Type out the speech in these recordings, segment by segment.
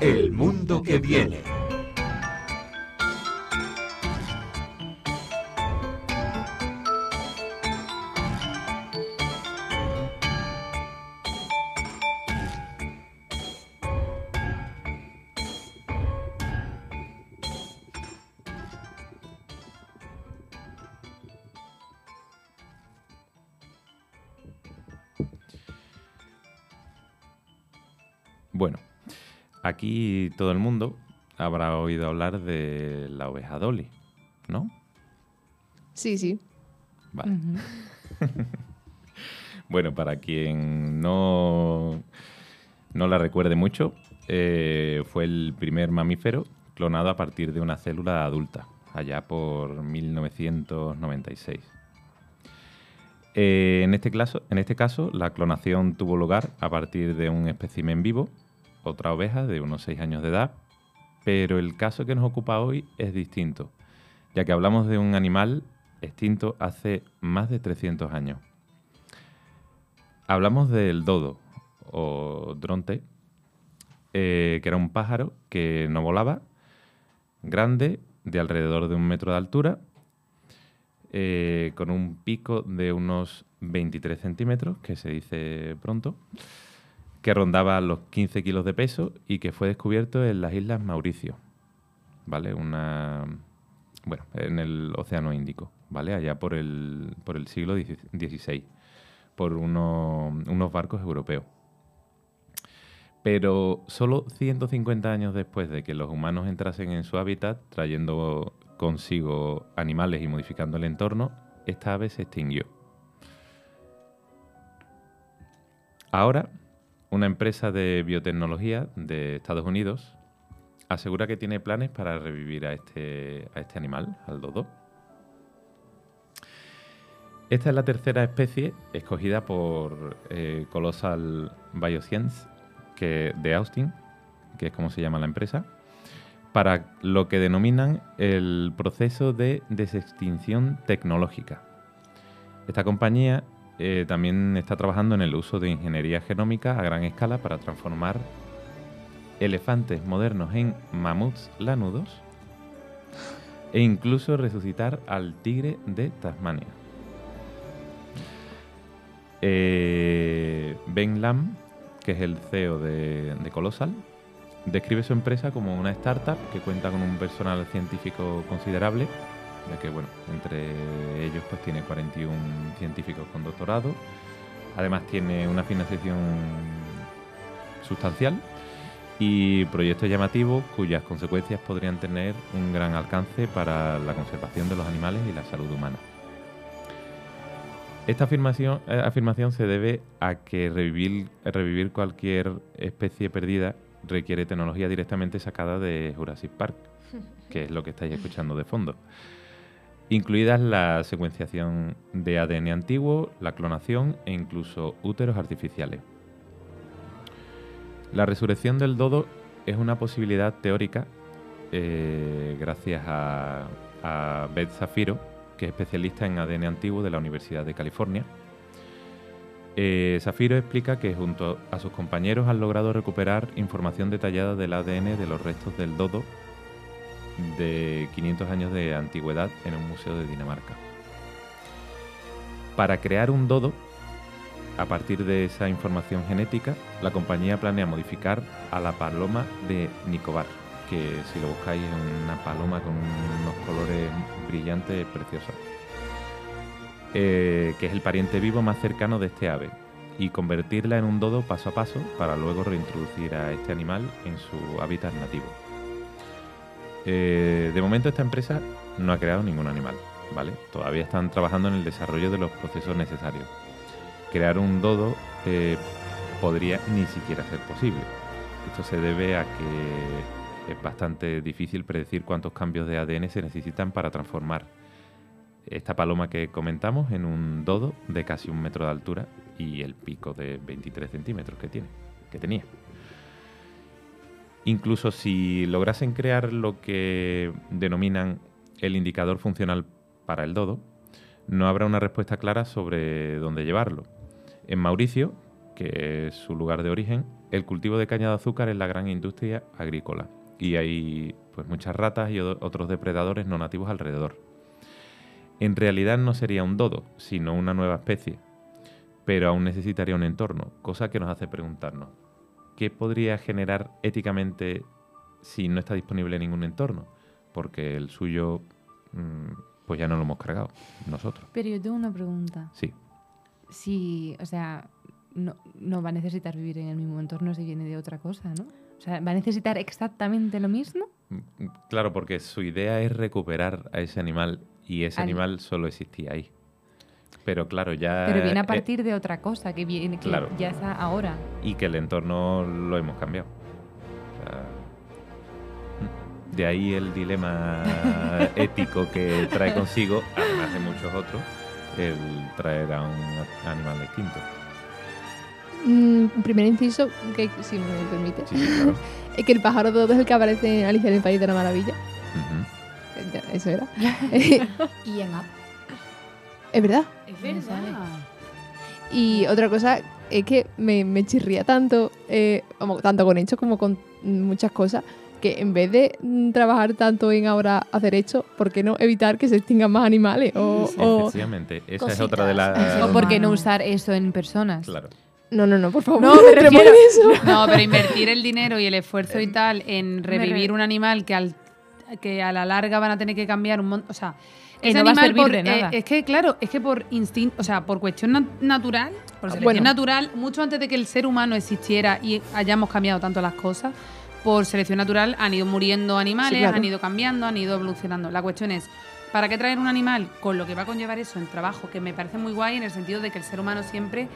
El mundo que viene. Bueno, aquí todo el mundo habrá oído hablar de la oveja Dolly, ¿no? Sí, sí. Vale. bueno, para quien no, no la recuerde mucho, eh, fue el primer mamífero clonado a partir de una célula adulta, allá por 1996. Eh, en, este caso, en este caso, la clonación tuvo lugar a partir de un espécimen vivo, otra oveja de unos 6 años de edad, pero el caso que nos ocupa hoy es distinto, ya que hablamos de un animal extinto hace más de 300 años. Hablamos del dodo, o dronte, eh, que era un pájaro que no volaba, grande, de alrededor de un metro de altura, eh, con un pico de unos 23 centímetros, que se dice pronto, que rondaba los 15 kilos de peso y que fue descubierto en las Islas Mauricio, ¿vale? Una, bueno, en el Océano Índico, ¿vale? Allá por el, por el siglo XVI, por uno- unos barcos europeos. Pero solo 150 años después de que los humanos entrasen en su hábitat, trayendo consigo animales y modificando el entorno, esta ave se extinguió. Ahora, una empresa de biotecnología de Estados Unidos asegura que tiene planes para revivir a este, este animal, al dodo. Esta es la tercera especie escogida por eh, Colossal Bioscience que, de Austin, que es como se llama la empresa, para lo que denominan el proceso de desextinción tecnológica. Esta compañía eh, también está trabajando en el uso de ingeniería genómica a gran escala para transformar elefantes modernos en mamuts lanudos e incluso resucitar al tigre de Tasmania. Eh, ben Lam, que es el CEO de, de Colossal, describe su empresa como una startup que cuenta con un personal científico considerable, ya que bueno, entre ellos pues tiene 41 científicos con doctorado, además tiene una financiación sustancial y proyectos llamativos cuyas consecuencias podrían tener un gran alcance para la conservación de los animales y la salud humana. Esta afirmación, eh, afirmación se debe a que revivir, revivir cualquier especie perdida requiere tecnología directamente sacada de Jurassic Park, que es lo que estáis escuchando de fondo. Incluidas la secuenciación de ADN antiguo, la clonación e incluso úteros artificiales. La resurrección del dodo es una posibilidad teórica eh, gracias a, a Beth Zafiro, que es especialista en ADN antiguo de la Universidad de California. Eh, Zafiro explica que junto a sus compañeros han logrado recuperar información detallada del ADN de los restos del dodo de 500 años de antigüedad en un museo de Dinamarca. Para crear un dodo, a partir de esa información genética, la compañía planea modificar a la paloma de Nicobar, que si lo buscáis es una paloma con unos colores brillantes preciosos, eh, que es el pariente vivo más cercano de este ave, y convertirla en un dodo paso a paso para luego reintroducir a este animal en su hábitat nativo. Eh, de momento esta empresa no ha creado ningún animal, ¿vale? Todavía están trabajando en el desarrollo de los procesos necesarios. Crear un dodo eh, podría ni siquiera ser posible. Esto se debe a que es bastante difícil predecir cuántos cambios de ADN se necesitan para transformar esta paloma que comentamos en un dodo de casi un metro de altura y el pico de 23 centímetros que tiene, que tenía. Incluso si lograsen crear lo que denominan el indicador funcional para el dodo, no habrá una respuesta clara sobre dónde llevarlo. En Mauricio, que es su lugar de origen, El cultivo de caña de azúcar es la gran industria agrícola y hay pues muchas ratas y otros depredadores no nativos alrededor. En realidad no sería un dodo, sino una nueva especie, pero aún necesitaría un entorno, cosa que nos hace preguntarnos, ¿qué podría generar éticamente si no está disponible ningún entorno? Porque el suyo, mm, pues ya no lo hemos cargado nosotros. Pero yo tengo una pregunta. Sí, Si, o sea, no, no va a necesitar vivir en el mismo entorno si viene de otra cosa, ¿no? O sea, ¿va a necesitar exactamente lo mismo? Mm, Claro, porque su idea es recuperar a ese animal y ese Al- animal solo existía ahí. Pero claro, ya... Pero viene a eh, partir de otra cosa que viene que claro. ya está ahora. y que el entorno lo hemos cambiado. O sea, de ahí el dilema ético que trae consigo, además de muchos otros, el traer a un animal distinto. Mm, primer inciso, que si me permites, Sí, claro. es que el pájaro dodo es el que aparece en Alicia en el País de la Maravilla. Eso era. Y en app. Es verdad. Es verdad. Y otra cosa es que me, me chirría tanto, eh, como, tanto con hechos como con muchas cosas, que en vez de trabajar tanto en ahora hacer hechos, ¿por qué no evitar que se extingan más animales? O, Sí, o- efectivamente. Esa es otra de las... ¿O por qué no usar eso en personas? Claro. No, no, no, por favor. No, me refiero- eso. No, pero invertir el dinero y el esfuerzo y tal en revivir re- un animal que, al, que a la larga van a tener que cambiar un montón. O sea, Que ese no va a animal servir por- de eh, nada. es que, claro, es que por instinto, o sea, por cuestión na- natural, por selección bueno. natural, mucho antes de que el ser humano existiera y hayamos cambiado tanto las cosas, por selección natural han ido muriendo animales, Sí, claro. han ido cambiando, han ido evolucionando. La cuestión es, ¿para qué traer un animal con lo que va a conllevar eso en trabajo? Que me parece muy guay en el sentido de que el ser humano siempre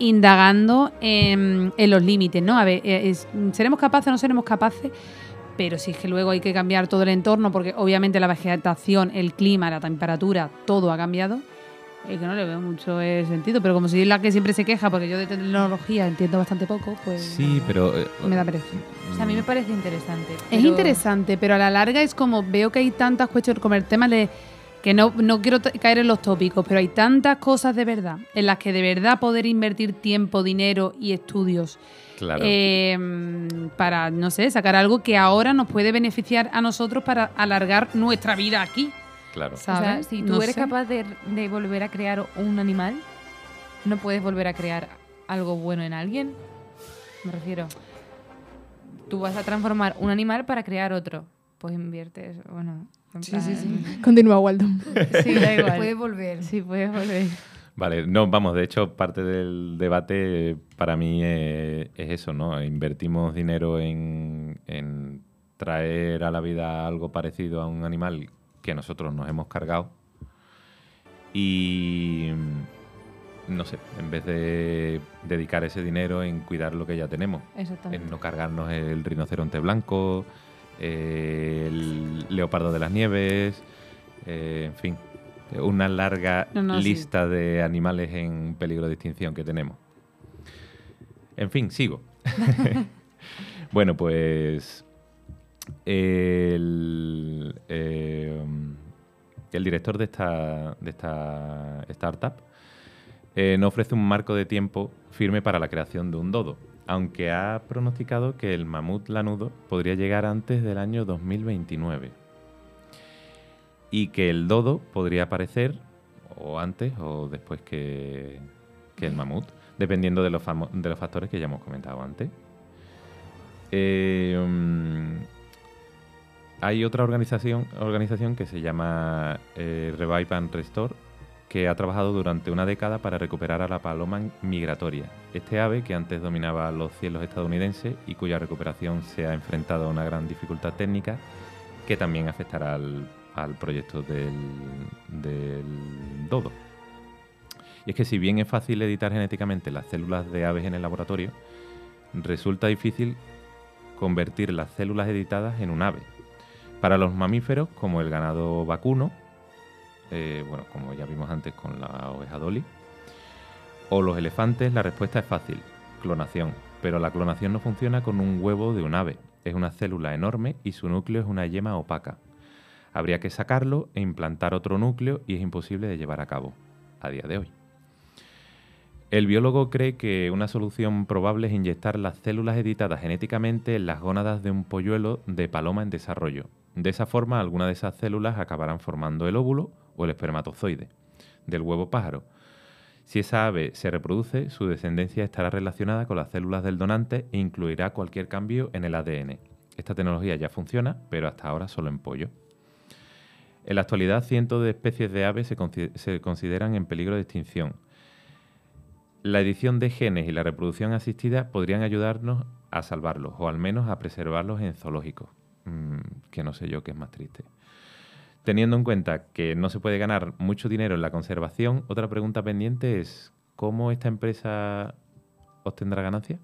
indagando en, en los límites, ¿no? A ver, eh, es- ¿seremos capaces o no seremos capaces? Pero si es que luego hay que cambiar todo el entorno, porque obviamente la vegetación, el clima, la temperatura, todo ha cambiado, es que no le veo mucho el sentido. Pero como soy la que siempre se queja, porque yo de tecnología entiendo bastante poco, pues Sí, pero... eh, me da pereza. O sea, a mí me parece interesante. Es pero- interesante, pero a la larga es como veo que hay tantas cuestiones, como el tema de que no, no quiero caer en los tópicos, pero hay tantas cosas de verdad en las que de verdad poder invertir tiempo, dinero y estudios Claro. eh, para, no sé, sacar algo que ahora nos puede beneficiar a nosotros para alargar nuestra vida aquí. claro. O sea, ¿sabes? si tú No eres sé. capaz de, de volver a crear un animal, ¿no puedes volver a crear algo bueno en alguien? Me refiero. Tú vas a transformar un animal para crear otro. Pues inviertes, bueno. en Sí, sí, sí. Continúa, Waldo. Sí, da igual. Puede volver. Sí, puedes volver. Vale, no, vamos, de hecho, parte del debate para mí eh, es eso, ¿no? Invertimos dinero en, en traer a la vida algo parecido a un animal que nosotros nos hemos cargado. Y, no sé, en vez de dedicar ese dinero en cuidar lo que ya tenemos, en no cargarnos el rinoceronte blanco, eh, el leopardo de las nieves, eh, en fin, una larga No, no, sí. lista de animales en peligro de extinción que tenemos. En fin, sigo. bueno, pues el, eh, el director de esta, de esta startup eh, no ofrece un marco de tiempo firme para la creación de un dodo, aunque ha pronosticado que el mamut lanudo podría llegar antes del año 2029 y que el dodo podría aparecer o antes o después que, que el mamut, dependiendo de los, factores que ya hemos comentado antes. Eh, mm, hay otra organización, organización que se llama eh, Revive and Restore, que ha trabajado durante una década para recuperar a la paloma migratoria. Este ave, que antes dominaba los cielos estadounidenses y cuya recuperación se ha enfrentado a una gran dificultad técnica, que también afectará al, al proyecto del, del dodo. Y es que si bien es fácil editar genéticamente las células de aves en el laboratorio, resulta difícil convertir las células editadas en un ave. Para los mamíferos, como el ganado vacuno, eh, bueno, como ya vimos antes con la oveja Dolly, o los elefantes, la respuesta es fácil, clonación. Pero la clonación no funciona con un huevo de un ave. Es una célula enorme y su núcleo es una yema opaca. Habría que sacarlo e implantar otro núcleo y es imposible de llevar a cabo a día de hoy. El biólogo cree que una solución probable es inyectar las células editadas genéticamente en las gónadas de un polluelo de paloma en desarrollo. De esa forma, algunas de esas células acabarán formando el óvulo o el espermatozoide del huevo pájaro. Si esa ave se reproduce, su descendencia estará relacionada con las células del donante e incluirá cualquier cambio en el ADN. Esta tecnología ya funciona, pero hasta ahora solo en pollo. En la actualidad, cientos de especies de aves se, consi- se consideran en peligro de extinción. La edición de genes y la reproducción asistida podrían ayudarnos a salvarlos, o al menos a preservarlos en zoológicos. Mm, que no sé yo qué es más triste. Teniendo en cuenta que no se puede ganar mucho dinero en la conservación, otra pregunta pendiente es, ¿cómo esta empresa obtendrá ganancias?